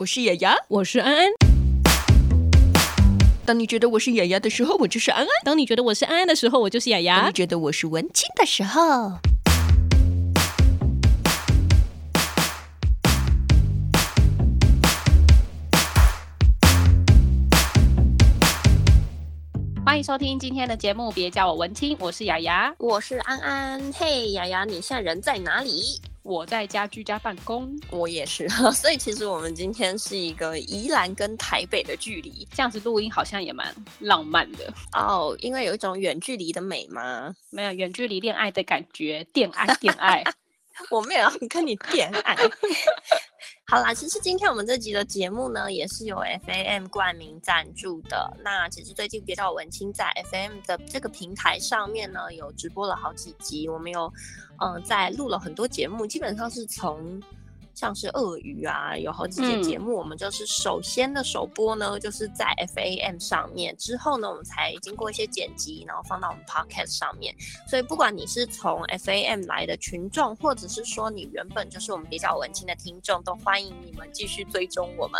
我是雅雅，我是安安。当你觉得我是雅雅的时候，我就是安安；当你觉得我是安安的时候，我就是雅雅。当你觉得我是文青的时候，欢迎收听今天的节目。别叫我文青，我是雅雅，我是安安。嘿，雅雅，你现在人在哪里？我在家居家办公，我也是，所以其实我们今天是一个宜兰跟台北的距离，这样子录音好像也蛮浪漫的。哦，oh, 因为有一种远距离的美吗？没有远距离恋爱的感觉，电爱电爱，我没有要跟你电爱。好啦，其实今天我们这集的节目呢，也是有 FAM 冠名赞助的。那其实最近比较文青，在 FAM 的这个平台上面呢，有直播了好几集，我们有嗯、在录了很多节目，基本上是从。像是鳄鱼啊，有好几节节目，我们就是首先的首播呢，嗯、就是在 FAM 上面，之后呢，我们才经过一些剪辑，然后放到我们 Podcast 上面。所以不管你是从 FAM 来的群众，或者是说你原本就是我们比较文青的听众，都欢迎你们继续追踪我们。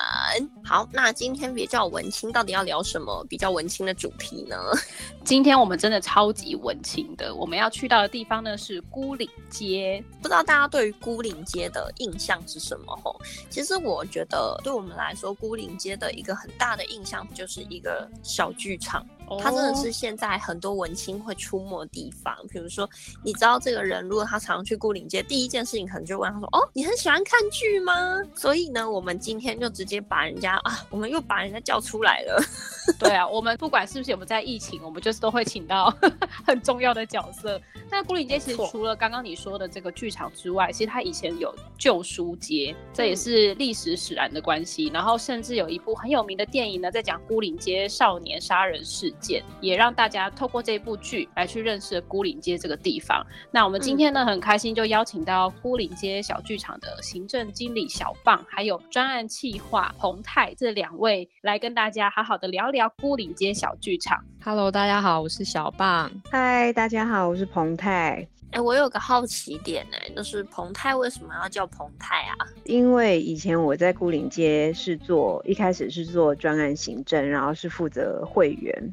好，那今天比较文青，到底要聊什么比较文青的主题呢？今天我们真的超级文青的，我们要去到的地方呢是孤岭街，不知道大家对于孤岭街的印象是什么吼？其实我觉得，对我们来说，孤岭街的一个很大的印象就是一个小剧场。它真的是现在很多文青会出没的地方。比如说，你知道这个人，如果他常常去孤岭街，第一件事情可能就问他说：“哦，你很喜欢看剧吗？”所以呢，我们今天就直接把人家啊，我们又把人家叫出来了。对啊，我们不管是不是有没有在疫情，我们就是都会请到 很重要的角色。那孤岭街其实除了刚刚你说的这个剧场之外，其实它以前有旧书街，这也是历史使然的关系。然后甚至有一部很有名的电影呢，在讲孤岭街少年杀人事。也让大家透过这部剧来去认识孤岭街这个地方。那我们今天呢，很开心就邀请到孤岭街小剧场的行政经理小棒，还有专案企划彭泰这两位来跟大家好好的聊聊孤岭街小剧场。Hello，大家好，我是小棒。Hi，大家好，我是彭泰。哎、欸，我有个好奇点哎、欸，就是彭泰为什么要叫彭泰啊？因为以前我在孤岭街是做，一开始是做专案行政，然后是负责会员。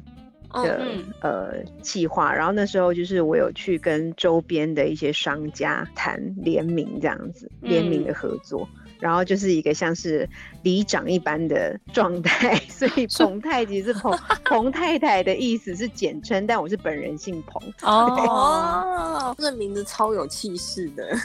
的、嗯、呃计划，然后那时候就是我有去跟周边的一些商家谈联名这样子，联名的合作，嗯、然后就是一个像是里长一般的状态，所以彭太其实是彭 彭太太的意思是简称，但我是本人姓彭哦，这个名字超有气势的。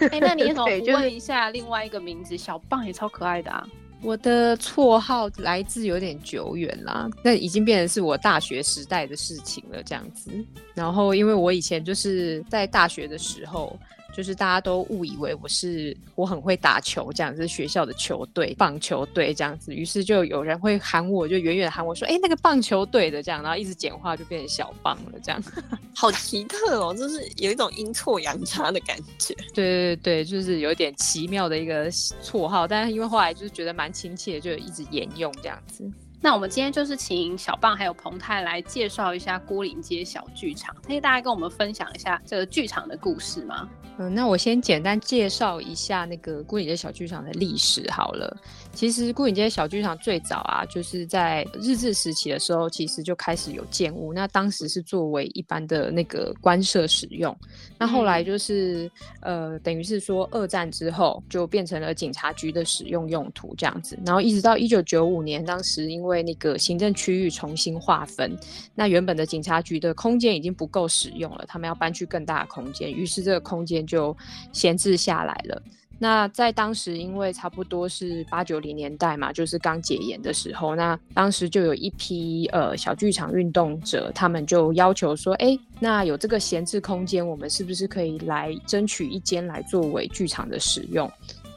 哎、欸，那你 怎么不问一下另外一个名字？小棒也超可爱的啊。我的绰号来自有点久远啦，那已经变成是我大学时代的事情了，这样子。然后，因为我以前就是在大学的时候。就是大家都误以为我是我很会打球这样子，学校的球队棒球队这样子，于是就有人会喊我，就远远喊我说：“哎、欸，那个棒球队的这样。”然后一直简化就变成小棒了这样，好奇特哦，就是有一种阴错阳差的感觉。对对对，就是有点奇妙的一个绰号，但是因为后来就是觉得蛮亲切，就一直沿用这样子。那我们今天就是请小棒还有彭太来介绍一下孤岭街小剧场，可以大家跟我们分享一下这个剧场的故事吗？嗯，那我先简单介绍一下那个孤岭街小剧场的历史好了。其实孤岭街小剧场最早啊，就是在日治时期的时候，其实就开始有建物。那当时是作为一般的那个官舍使用。那后来就是、嗯、呃，等于是说二战之后就变成了警察局的使用用途这样子。然后一直到一九九五年，当时因为为那个行政区域重新划分，那原本的警察局的空间已经不够使用了，他们要搬去更大的空间，于是这个空间就闲置下来了。那在当时，因为差不多是八九零年代嘛，就是刚解严的时候，那当时就有一批呃小剧场运动者，他们就要求说，哎，那有这个闲置空间，我们是不是可以来争取一间来作为剧场的使用？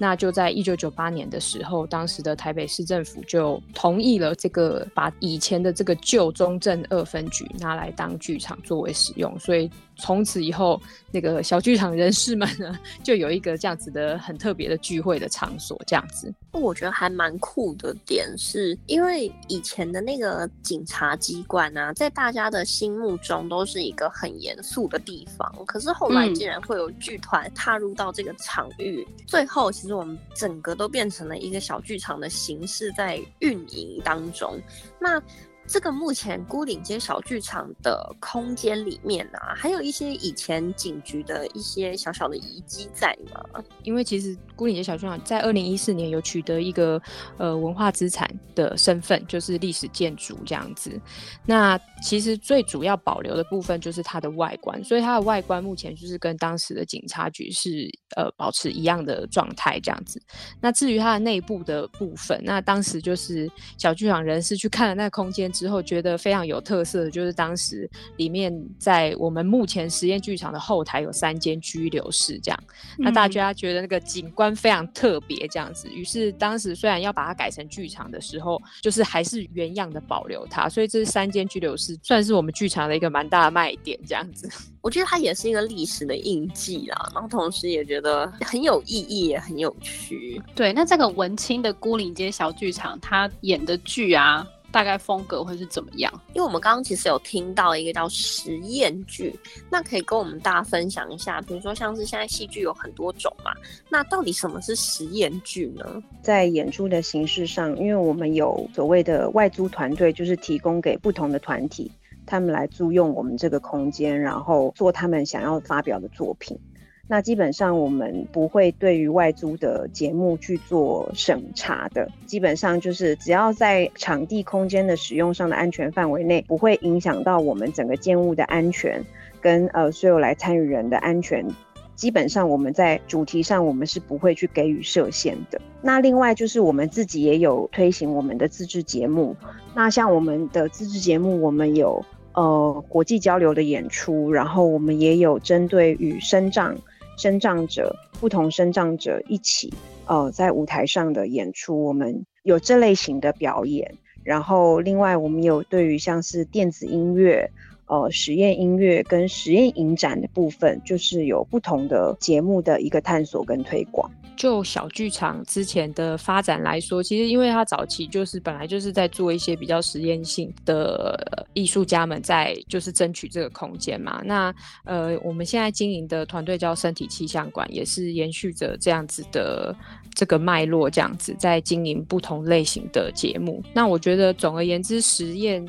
那就在一九九八年的时候，当时的台北市政府就同意了这个，把以前的这个旧中正二分局拿来当剧场作为使用，所以从此以后，那个小剧场人士们呢，就有一个这样子的很特别的聚会的场所，这样子。我觉得还蛮酷的点是，因为以前的那个警察机关啊，在大家的心目中都是一个很严肃的地方。可是后来竟然会有剧团踏入到这个场域，嗯、最后其实我们整个都变成了一个小剧场的形式在运营当中。那这个目前孤岭街小剧场的空间里面啊，还有一些以前警局的一些小小的遗迹在吗？因为其实孤岭街小剧场在二零一四年有取得一个呃文化资产的身份，就是历史建筑这样子。那其实最主要保留的部分就是它的外观，所以它的外观目前就是跟当时的警察局是呃保持一样的状态这样子。那至于它的内部的部分，那当时就是小剧场人士去看了那个空间。之后觉得非常有特色的就是当时里面在我们目前实验剧场的后台有三间拘留室，这样，那大家觉得那个景观非常特别，这样子。于是当时虽然要把它改成剧场的时候，就是还是原样的保留它，所以这三间拘留室算是我们剧场的一个蛮大的卖点，这样子。我觉得它也是一个历史的印记啦，然后同时也觉得很有意义，也很有趣。对，那这个文青的孤岭街小剧场，它演的剧啊。大概风格会是怎么样？因为我们刚刚其实有听到一个叫实验剧，那可以跟我们大家分享一下。比如说像是现在戏剧有很多种嘛，那到底什么是实验剧呢？在演出的形式上，因为我们有所谓的外租团队，就是提供给不同的团体，他们来租用我们这个空间，然后做他们想要发表的作品。那基本上我们不会对于外租的节目去做审查的，基本上就是只要在场地空间的使用上的安全范围内，不会影响到我们整个建物的安全跟呃所有来参与人的安全，基本上我们在主题上我们是不会去给予设限的。那另外就是我们自己也有推行我们的自制节目，那像我们的自制节目，我们有呃国际交流的演出，然后我们也有针对于生长。生长者，不同生长者一起，呃，在舞台上的演出，我们有这类型的表演。然后，另外我们有对于像是电子音乐、呃，实验音乐跟实验影展的部分，就是有不同的节目的一个探索跟推广。就小剧场之前的发展来说，其实因为它早期就是本来就是在做一些比较实验性的艺术家们在就是争取这个空间嘛。那呃，我们现在经营的团队叫身体气象馆，也是延续着这样子的这个脉络，这样子在经营不同类型的节目。那我觉得总而言之，实验。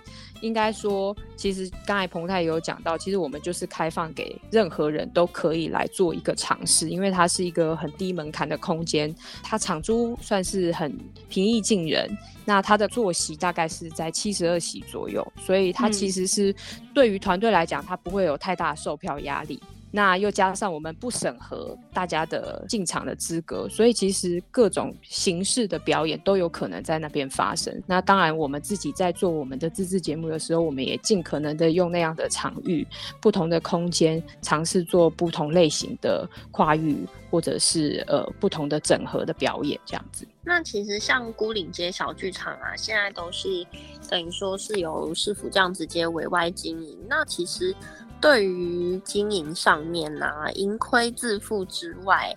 应该说，其实刚才彭太也有讲到，其实我们就是开放给任何人都可以来做一个尝试，因为它是一个很低门槛的空间，它场租算是很平易近人，那它的坐席大概是在七十二席左右，所以它其实是对于团队来讲，它不会有太大的售票压力。那又加上我们不审核大家的进场的资格，所以其实各种形式的表演都有可能在那边发生。那当然，我们自己在做我们的自制节目的时候，我们也尽可能的用那样的场域、不同的空间，尝试做不同类型的跨域或者是呃不同的整合的表演，这样子。那其实像孤岭街小剧场啊，现在都是等于说是由市府这样直接委外经营。那其实。对于经营上面呐、啊，盈亏自负之外，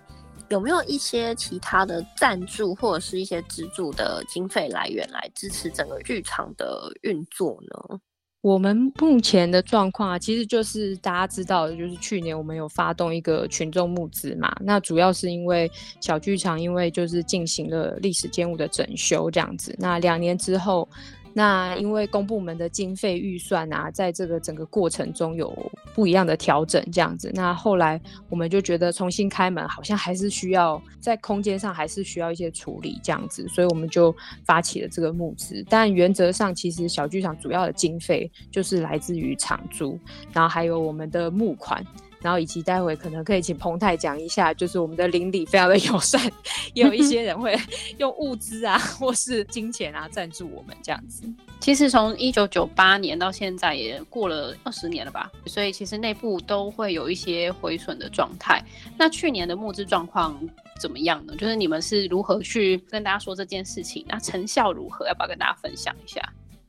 有没有一些其他的赞助或者是一些资助的经费来源来支持整个剧场的运作呢？我们目前的状况啊，其实就是大家知道的，就是去年我们有发动一个群众募资嘛，那主要是因为小剧场因为就是进行了历史建物的整修这样子，那两年之后。那因为公部门的经费预算啊，在这个整个过程中有不一样的调整，这样子。那后来我们就觉得重新开门好像还是需要在空间上还是需要一些处理，这样子，所以我们就发起了这个募资。但原则上，其实小剧场主要的经费就是来自于场租，然后还有我们的募款。然后以及待会可能可以请彭太讲一下，就是我们的邻里非常的友善，也有一些人会用物资啊或是金钱啊赞助我们这样子。其实从一九九八年到现在也过了二十年了吧，所以其实内部都会有一些毁损的状态。那去年的募资状况怎么样呢？就是你们是如何去跟大家说这件事情？那成效如何？要不要跟大家分享一下？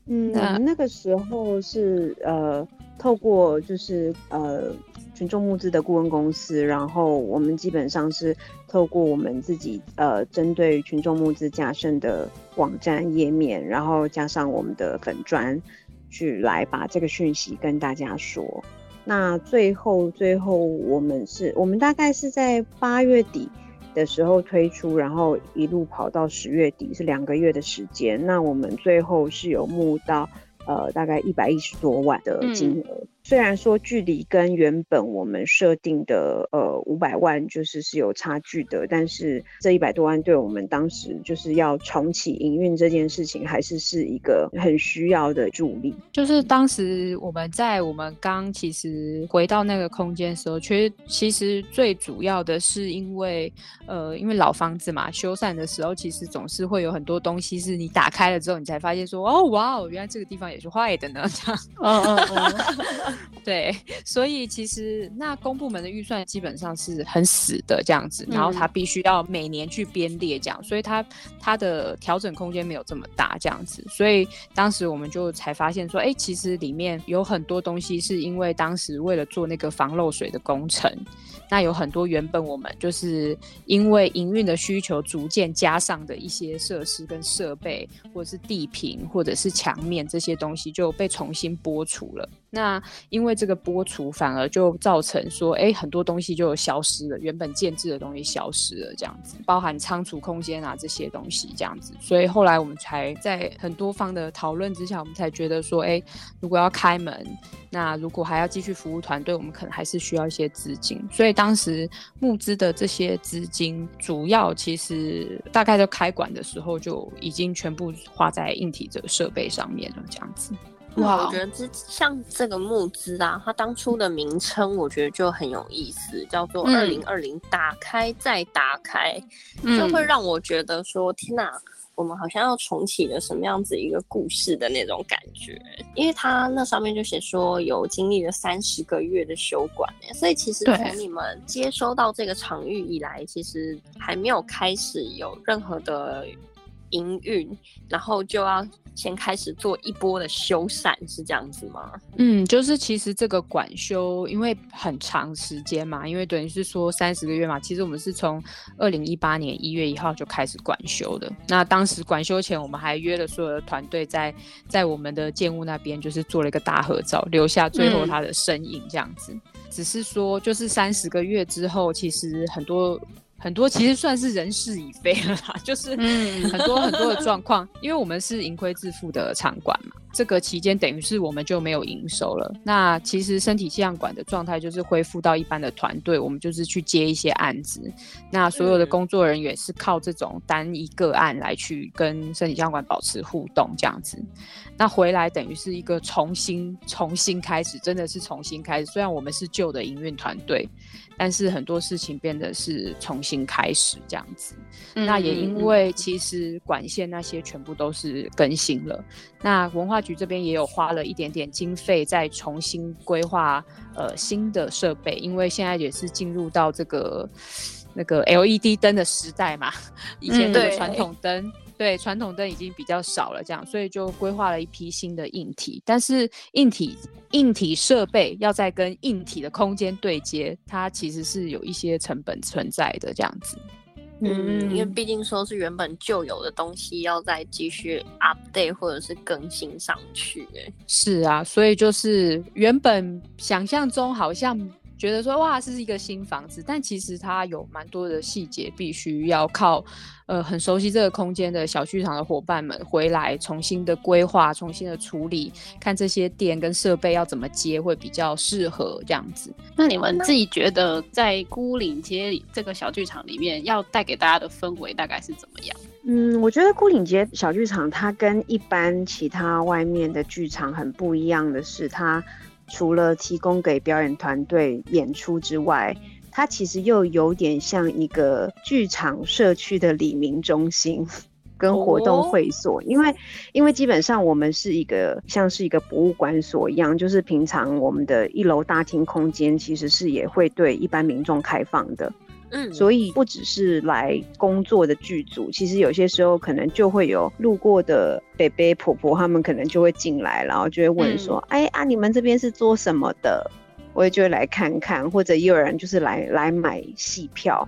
嗯，那那个时候是呃，透过就是呃群众募资的顾问公司，然后我们基本上是透过我们自己呃针对群众募资加深的网站页面，然后加上我们的粉砖，去来把这个讯息跟大家说。那最后最后我们是我们大概是在八月底的时候推出，然后一路跑到十月底，是两个月的时间。那我们最后是有募到呃大概一百一十多万的金额。嗯虽然说距离跟原本我们设定的呃五百万就是是有差距的，但是这一百多万对我们当时就是要重启营运这件事情，还是是一个很需要的助力。就是当时我们在我们刚其实回到那个空间的时候，其实其实最主要的是因为呃因为老房子嘛，修缮的时候其实总是会有很多东西是你打开了之后，你才发现说哦哇哦，原来这个地方也是坏的呢，这样。嗯嗯嗯。对，所以其实那公部门的预算基本上是很死的这样子，然后他必须要每年去编列这样，所以他他的调整空间没有这么大这样子，所以当时我们就才发现说，哎，其实里面有很多东西是因为当时为了做那个防漏水的工程。那有很多原本我们就是因为营运的需求逐渐加上的一些设施跟设备，或者是地坪，或者是墙面这些东西就被重新拨除了。那因为这个播出，反而就造成说，哎，很多东西就消失了，原本建制的东西消失了，这样子，包含仓储空间啊这些东西这样子。所以后来我们才在很多方的讨论之下，我们才觉得说，哎，如果要开门。那如果还要继续服务团队，我们可能还是需要一些资金。所以当时募资的这些资金，主要其实大概在开馆的时候就已经全部花在硬体这个设备上面了，这样子。哇，我觉得这像这个募资啊，它当初的名称我觉得就很有意思，叫做“二零二零打开再打开”，嗯，就会让我觉得说，天哪！我们好像要重启了什么样子一个故事的那种感觉，因为它那上面就写说有经历了三十个月的修馆，所以其实从你们接收到这个场域以来，其实还没有开始有任何的营运，然后就要。先开始做一波的修缮，是这样子吗？嗯，就是其实这个管修因为很长时间嘛，因为等于是说三十个月嘛。其实我们是从二零一八年一月一号就开始管修的。那当时管修前，我们还约了所有的团队在在我们的建物那边，就是做了一个大合照，留下最后他的身影这样子。嗯、只是说，就是三十个月之后，其实很多。很多其实算是人事已非了啦，就是很多很多的状况，因为我们是盈亏自负的场馆嘛，这个期间等于是我们就没有营收了。那其实身体气象馆的状态就是恢复到一般的团队，我们就是去接一些案子，那所有的工作人员是靠这种单一个案来去跟身体气象馆保持互动这样子。那回来等于是一个重新重新开始，真的是重新开始。虽然我们是旧的营运团队。但是很多事情变得是重新开始这样子，嗯、那也因为其实管线那些全部都是更新了，那文化局这边也有花了一点点经费再重新规划呃新的设备，因为现在也是进入到这个那个 LED 灯的时代嘛，以前的传统灯。嗯对，传统灯已经比较少了，这样，所以就规划了一批新的硬体。但是硬体硬体设备要再跟硬体的空间对接，它其实是有一些成本存在的，这样子。嗯，因为毕竟说是原本旧有的东西，要再继续 update 或者是更新上去。哎，是啊，所以就是原本想象中好像。觉得说哇，这是一个新房子，但其实它有蛮多的细节，必须要靠呃很熟悉这个空间的小剧场的伙伴们回来重新的规划、重新的处理，看这些电跟设备要怎么接会比较适合这样子。那你们自己觉得在孤岭街这个小剧场里面要带给大家的氛围大概是怎么样？嗯，我觉得孤岭街小剧场它跟一般其他外面的剧场很不一样的是，它。除了提供给表演团队演出之外，它其实又有点像一个剧场社区的李明中心跟活动会所，哦、因为因为基本上我们是一个像是一个博物馆所一样，就是平常我们的一楼大厅空间其实是也会对一般民众开放的。嗯，所以不只是来工作的剧组，其实有些时候可能就会有路过的伯伯婆婆，他们可能就会进来，然后就会问说：“嗯、哎啊，你们这边是做什么的？”我也就会来看看，或者也有人就是来来买戏票。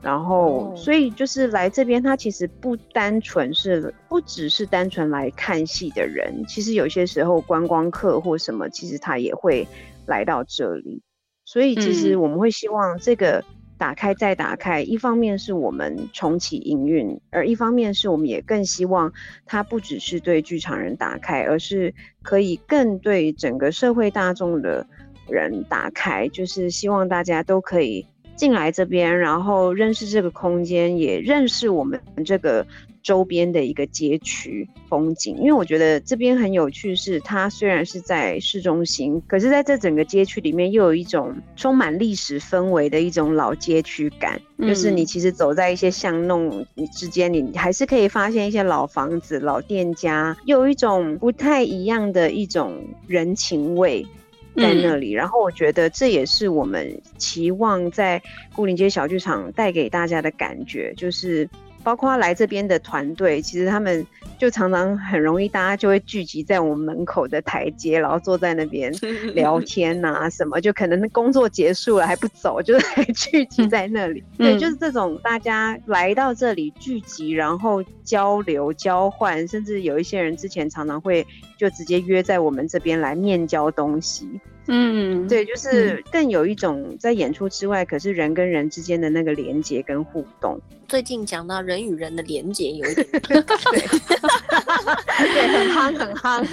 然后，所以就是来这边，他其实不单纯是，不只是单纯来看戏的人，其实有些时候观光客或什么，其实他也会来到这里。所以，其实我们会希望这个打开再打开，一方面是我们重启营运，而一方面是我们也更希望它不只是对剧场人打开，而是可以更对整个社会大众的人打开，就是希望大家都可以。进来这边，然后认识这个空间，也认识我们这个周边的一个街区风景。因为我觉得这边很有趣，是它虽然是在市中心，可是在这整个街区里面，又有一种充满历史氛围的一种老街区感。嗯、就是你其实走在一些巷弄之间，你还是可以发现一些老房子、老店家，又有一种不太一样的一种人情味。在那里，然后我觉得这也是我们期望在牯岭街小剧场带给大家的感觉，就是。包括来这边的团队，其实他们就常常很容易，大家就会聚集在我们门口的台阶，然后坐在那边 聊天啊什么，就可能工作结束了还不走，就是还聚集在那里。对，就是这种大家来到这里聚集，然后交流交换，甚至有一些人之前常常会就直接约在我们这边来面交东西。嗯，对，就是更有一种在演出之外，可是人跟人之间的那个连接跟互动。最近讲到人与人的连接，有一点 对，对，很夯很夯，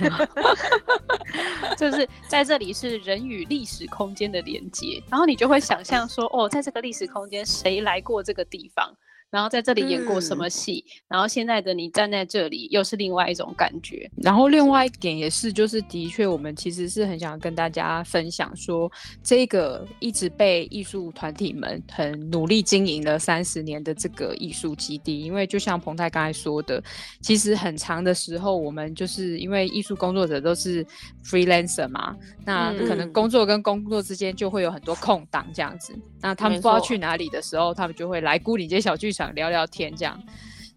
就是在这里是人与历史空间的连接，然后你就会想象说，哦，在这个历史空间，谁来过这个地方？然后在这里演过什么戏？嗯、然后现在的你站在这里，又是另外一种感觉。然后另外一点也是，就是的确，我们其实是很想跟大家分享说，这个一直被艺术团体们很努力经营了三十年的这个艺术基地，因为就像彭泰刚才说的，其实很长的时候，我们就是因为艺术工作者都是 freelancer 嘛，那可能工作跟工作之间就会有很多空档这样子。那他们不知道去哪里的时候，他们就会来孤岭街小剧场聊聊天，这样。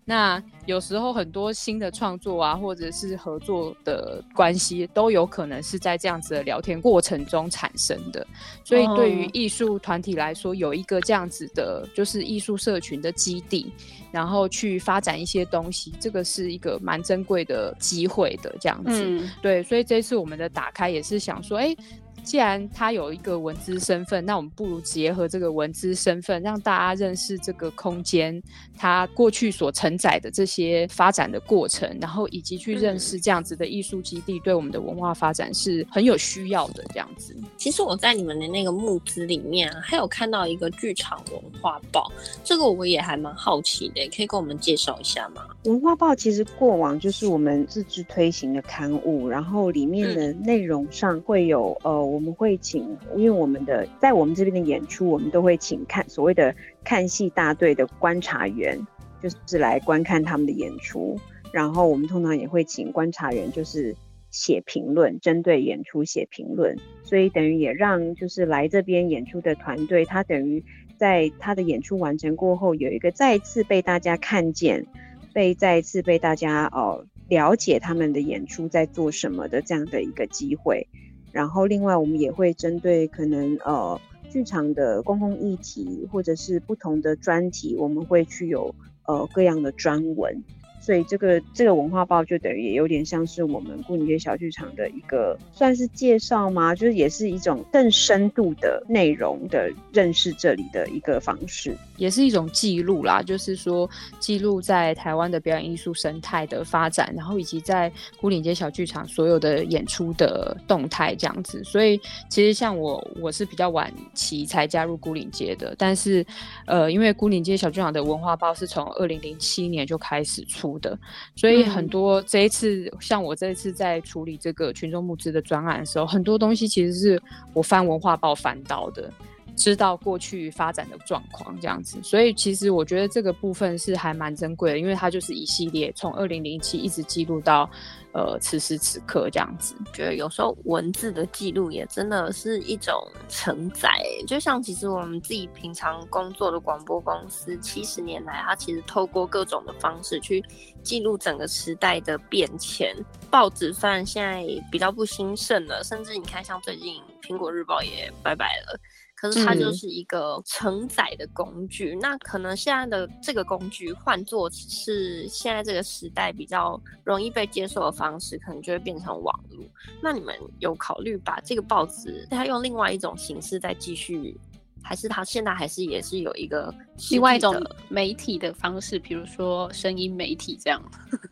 那有时候很多新的创作啊，或者是合作的关系，都有可能是在这样子的聊天过程中产生的。所以对于艺术团体来说，有一个这样子的，就是艺术社群的基地，然后去发展一些东西，这个是一个蛮珍贵的机会的。这样子，嗯、对。所以这次我们的打开也是想说，哎、欸。既然他有一个文资身份，那我们不如结合这个文资身份，让大家认识这个空间，它过去所承载的这些发展的过程，然后以及去认识这样子的艺术基地对我们的文化发展是很有需要的。这样子，其实我在你们的那个募资里面啊，还有看到一个剧场文化报，这个我也还蛮好奇的，可以跟我们介绍一下吗？文化报其实过往就是我们自制推行的刊物，然后里面的内容上会有呃。我们会请，因为我们的在我们这边的演出，我们都会请看所谓的看戏大队的观察员，就是来观看他们的演出。然后我们通常也会请观察员，就是写评论，针对演出写评论。所以等于也让就是来这边演出的团队，他等于在他的演出完成过后，有一个再次被大家看见，被再次被大家哦了解他们的演出在做什么的这样的一个机会。然后，另外我们也会针对可能呃剧场的公共议题，或者是不同的专题，我们会去有呃各样的专文。所以这个这个文化报就等于也有点像是我们牯岭街小剧场的一个算是介绍吗？就是也是一种更深度的内容的认识这里的一个方式，也是一种记录啦。就是说记录在台湾的表演艺术生态的发展，然后以及在牯岭街小剧场所有的演出的动态这样子。所以其实像我我是比较晚期才加入牯岭街的，但是呃因为牯岭街小剧场的文化报是从二零零七年就开始出。的，所以很多这一次，嗯、像我这一次在处理这个群众募资的专案的时候，很多东西其实是我翻文化报翻到的。知道过去发展的状况这样子。所以其实我觉得这个部分是还蛮珍贵的，因为它就是一系列从二零零七一直记录到。呃，此时此刻这样子，觉得有时候文字的记录也真的是一种承载。就像其实我们自己平常工作的广播公司，七十年来，它其实透过各种的方式去记录整个时代的变迁。报纸虽然现在比较不兴盛了，甚至你看，像最近苹果日报也拜拜了。可是它就是一个承载的工具，嗯，那可能现在的这个工具换作是现在这个时代比较容易被接受的方式，可能就会变成网络。那你们有考虑把这个报纸它用另外一种形式再继续，还是它现在还是也是有一个另外一种媒体的方式，比如说声音媒体这样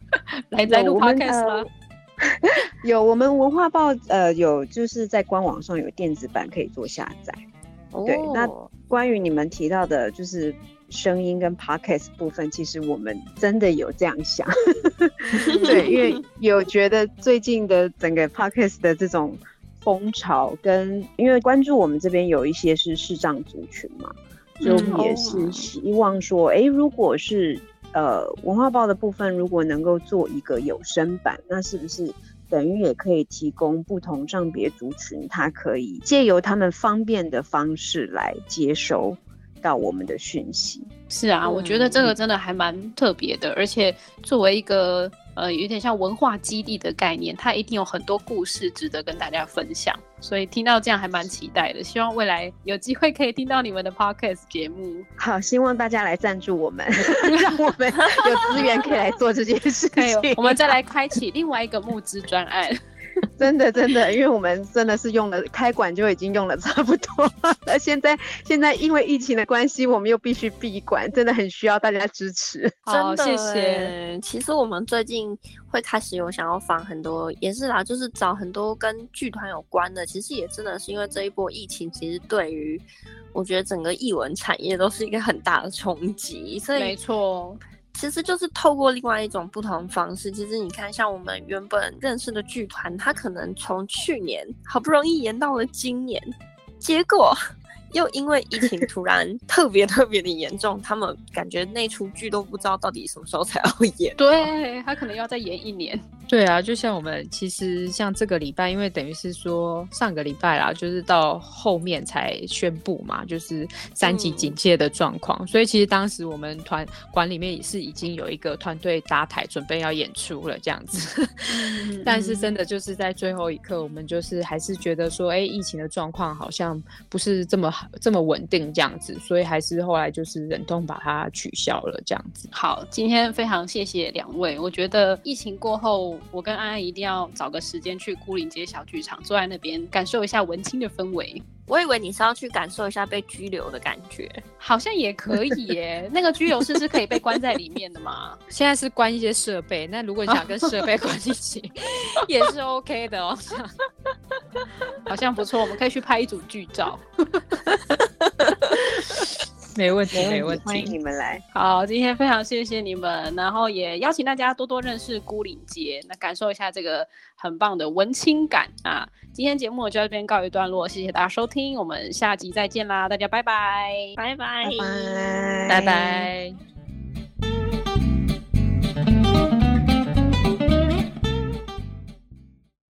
来来录 podcast 吗？有，我们文化报呃有就是在官网上有电子版可以做下载。对，那关于你们提到的，就是声音跟 podcast 部分，其实我们真的有这样想。对，因为有觉得最近的整个 podcast 的这种风潮，跟因为关注我们这边有一些是视障族群嘛，所以我们也是希望说，哎、欸，如果是呃文化报的部分，如果能够做一个有声版，那是不是？等于也可以提供不同障别族群，他可以借由他们方便的方式来接收到我们的讯息。是啊，我觉得这个真的还蛮特别的，而且作为一个。呃，有点像文化基地的概念，它一定有很多故事值得跟大家分享，所以听到这样还蛮期待的。希望未来有机会可以听到你们的 podcast 节目。好，希望大家来赞助我们，让我们有资源可以来做这件事 情。我们再来开启另外一个募资专案。真的真的，因为我们真的是用了开馆就已经用了差不多了，现在现在因为疫情的关系，我们又必须闭馆，真的很需要大家支持。好，谢谢。其实我们最近会开始有想要访很多，也是啦，就是找很多跟剧团有关的。其实也真的是因为这一波疫情，其实对于我觉得整个艺文产业都是一个很大的冲击。所以没错。其实就是透过另外一种不同方式。其实你看，像我们原本认识的剧团，他可能从去年好不容易延到了今年，结果又因为疫情突然 特别特别的严重，他们感觉那出剧都不知道到底什么时候才要演。对，他可能要再演一年。对啊，就像我们其实像这个礼拜，因为等于是说上个礼拜啦，就是到后面才宣布嘛，就是三级警戒的状况，嗯，所以其实当时我们团馆里面也是已经有一个团队搭台准备要演出了这样子，嗯，但是真的就是在最后一刻，我们就是还是觉得说，哎，疫情的状况好像不是这么这么稳定这样子，所以还是后来就是忍痛把它取消了这样子。好，今天非常谢谢两位，我觉得疫情过后。我跟安安一定要找个时间去孤岭街小剧场，坐在那边感受一下文青的氛围。我以为你是要去感受一下被拘留的感觉，好像也可以耶。那个拘留室是可以被关在里面的吗？现在是关一些设备，那如果你想跟设备关一起，也是 OK 的哦。好像不错，我们可以去拍一组剧照。没问题，没问题，欢迎你们来。好，今天非常谢谢你们，然后也邀请大家多多认识孤岭街，那感受一下这个很棒的文青感啊。今天节目就到这边告一段落，谢谢大家收听，我们下集再见啦，大家拜拜，拜拜，拜拜，拜拜。